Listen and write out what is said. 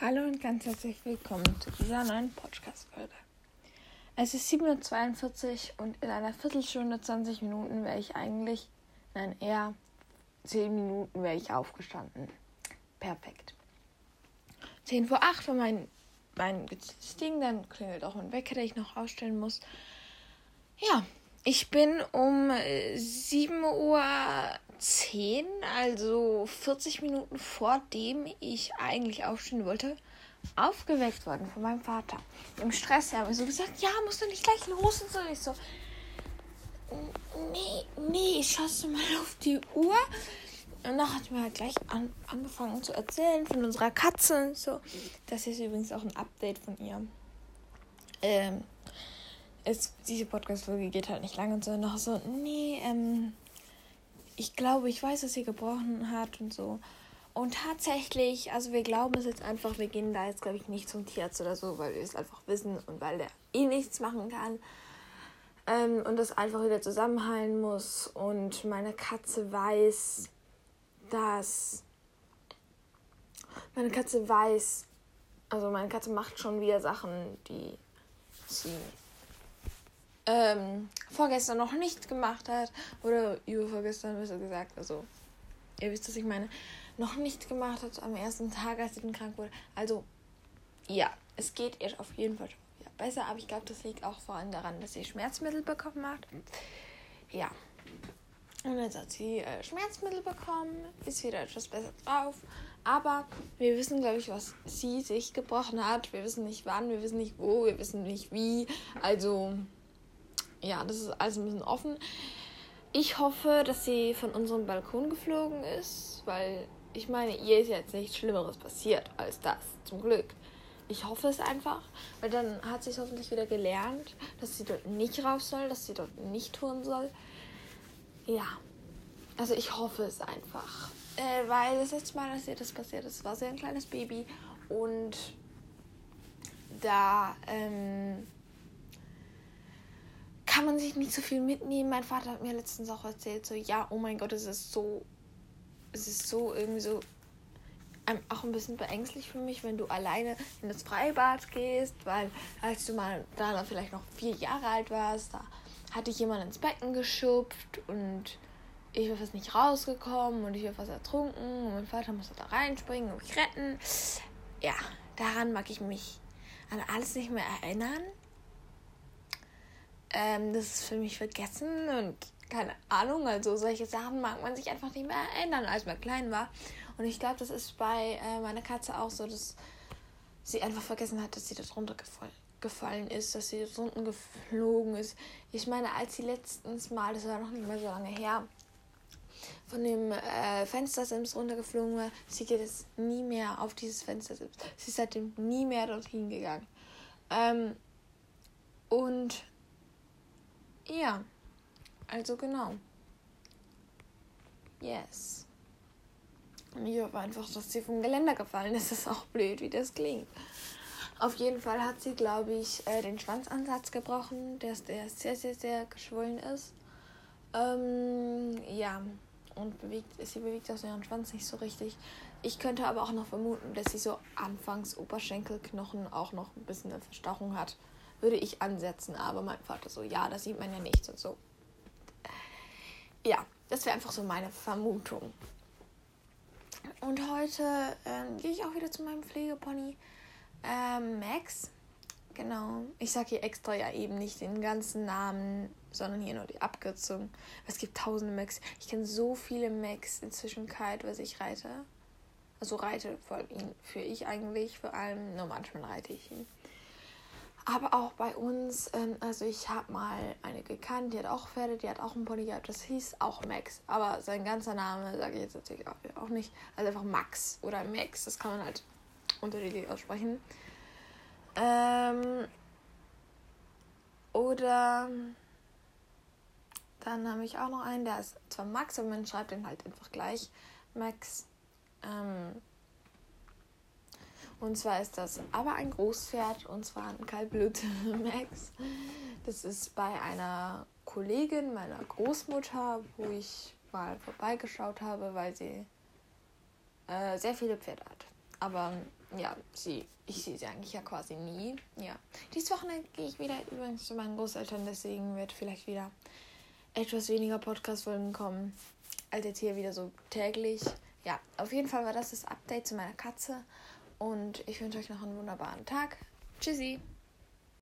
Hallo und ganz herzlich willkommen zu dieser neuen Podcast-Folge. Es ist 7.42 Uhr und in einer Viertelstunde, 20 Minuten wäre ich eigentlich, nein, eher 10 Minuten wäre ich aufgestanden. Perfekt. 10 vor 8 war mein, mein Ding, dann klingelt auch ein Wecker, den ich noch ausstellen muss. Ja, ich bin um 7 Uhr 10, also 40 Minuten vor dem ich eigentlich aufstehen wollte, aufgeweckt worden von meinem Vater. Im Stress er hat mir so gesagt, ja, musst du nicht gleich los und so. Ich so, nee, nee, schaust du mal auf die Uhr. Und dann hat mir halt gleich an, angefangen zu erzählen von unserer Katze und so. Das ist übrigens auch ein Update von ihr. Ähm, es, diese Podcast-Folge geht halt nicht lange und so. Noch so, nee, ähm, ich glaube, ich weiß, dass sie gebrochen hat und so. Und tatsächlich, also wir glauben es jetzt einfach, wir gehen da jetzt, glaube ich, nicht zum Tierarzt oder so, weil wir es einfach wissen und weil der eh nichts machen kann. Ähm, und das einfach wieder zusammenhalten muss. Und meine Katze weiß, dass. Meine Katze weiß, also meine Katze macht schon wieder Sachen, die sie ähm, vorgestern noch nicht gemacht hat, oder übervorgestern besser gesagt, also ihr wisst, was ich meine, noch nicht gemacht hat am ersten Tag, als sie krank wurde. Also, ja, es geht ihr auf jeden Fall wieder besser, aber ich glaube, das liegt auch vor allem daran, dass sie Schmerzmittel bekommen hat. Ja. Und jetzt hat sie äh, Schmerzmittel bekommen, ist wieder etwas besser drauf. Aber wir wissen, glaube ich, was sie sich gebrochen hat. Wir wissen nicht wann, wir wissen nicht wo, wir wissen nicht wie. Also, ja, das ist alles ein bisschen offen. Ich hoffe, dass sie von unserem Balkon geflogen ist, weil ich meine, ihr ist jetzt nichts Schlimmeres passiert als das, zum Glück. Ich hoffe es einfach, weil dann hat sie hoffentlich wieder gelernt, dass sie dort nicht rauf soll, dass sie dort nicht tun soll. Ja, also ich hoffe es einfach. Äh, weil das letzte Mal, dass ihr das passiert ist, war sie ein kleines Baby und da ähm, man sich nicht so viel mitnehmen. Mein Vater hat mir letztens auch erzählt, so, ja, oh mein Gott, es ist so, es ist so irgendwie so auch ein bisschen beängstlich für mich, wenn du alleine in das Freibad gehst, weil als du mal da vielleicht noch vier Jahre alt warst, da hatte ich jemand ins Becken geschupft und ich war fast nicht rausgekommen und ich war fast ertrunken und mein Vater musste da reinspringen und mich retten. Ja, daran mag ich mich an alles nicht mehr erinnern. Ähm, das ist für mich vergessen und keine Ahnung. Also solche Sachen mag man sich einfach nicht mehr erinnern, als man klein war. Und ich glaube, das ist bei äh, meiner Katze auch so, dass sie einfach vergessen hat, dass sie da drunter gefallen, ist, dass sie da drunten geflogen ist. Ich meine, als sie letztens mal, das war noch nicht mehr so lange her, von dem äh, Fenstersims runtergeflogen war, sie geht jetzt nie mehr auf dieses Fenstersims. Sie ist seitdem nie mehr dorthin gegangen. Ähm, und ja, also genau. Yes. Und ich hoffe einfach, dass sie vom Geländer gefallen ist. Das ist auch blöd, wie das klingt. Auf jeden Fall hat sie, glaube ich, äh, den Schwanzansatz gebrochen, der, der sehr, sehr, sehr geschwollen ist. Ähm, ja, und bewegt, sie bewegt auch ihren Schwanz nicht so richtig. Ich könnte aber auch noch vermuten, dass sie so anfangs Oberschenkelknochen auch noch ein bisschen eine Verstauchung hat würde ich ansetzen. Aber mein Vater so, ja, das sieht man ja nicht und so. Ja, das wäre einfach so meine Vermutung. Und heute ähm, gehe ich auch wieder zu meinem Pflegepony ähm, Max. Genau. Ich sage hier extra ja eben nicht den ganzen Namen, sondern hier nur die Abkürzung. Es gibt tausende Max. Ich kenne so viele Max inzwischen kalt, was ich reite. Also reite vor allem für ich eigentlich, vor allem, nur manchmal reite ich ihn. Aber auch bei uns, ähm, also ich habe mal eine gekannt, die hat auch Pferde, die hat auch einen Pony gehabt, das hieß auch Max. Aber sein ganzer Name sage ich jetzt natürlich auch nicht. Also einfach Max oder Max, das kann man halt unterschiedlich aussprechen. Ähm, oder dann habe ich auch noch einen, der ist zwar Max, aber man schreibt den halt einfach gleich. Max. Ähm, und zwar ist das aber ein Großpferd und zwar ein Kaltblut Max. Das ist bei einer Kollegin meiner Großmutter, wo ich mal vorbeigeschaut habe, weil sie äh, sehr viele Pferde hat. aber ja, sie, ich sehe sie eigentlich ja quasi nie. Ja. Dieses Wochenende gehe ich wieder übrigens zu meinen Großeltern, deswegen wird vielleicht wieder etwas weniger Podcast-Folgen kommen, als jetzt hier wieder so täglich. Ja, auf jeden Fall war das das Update zu meiner Katze und ich wünsche euch noch einen wunderbaren Tag. Tschüssi!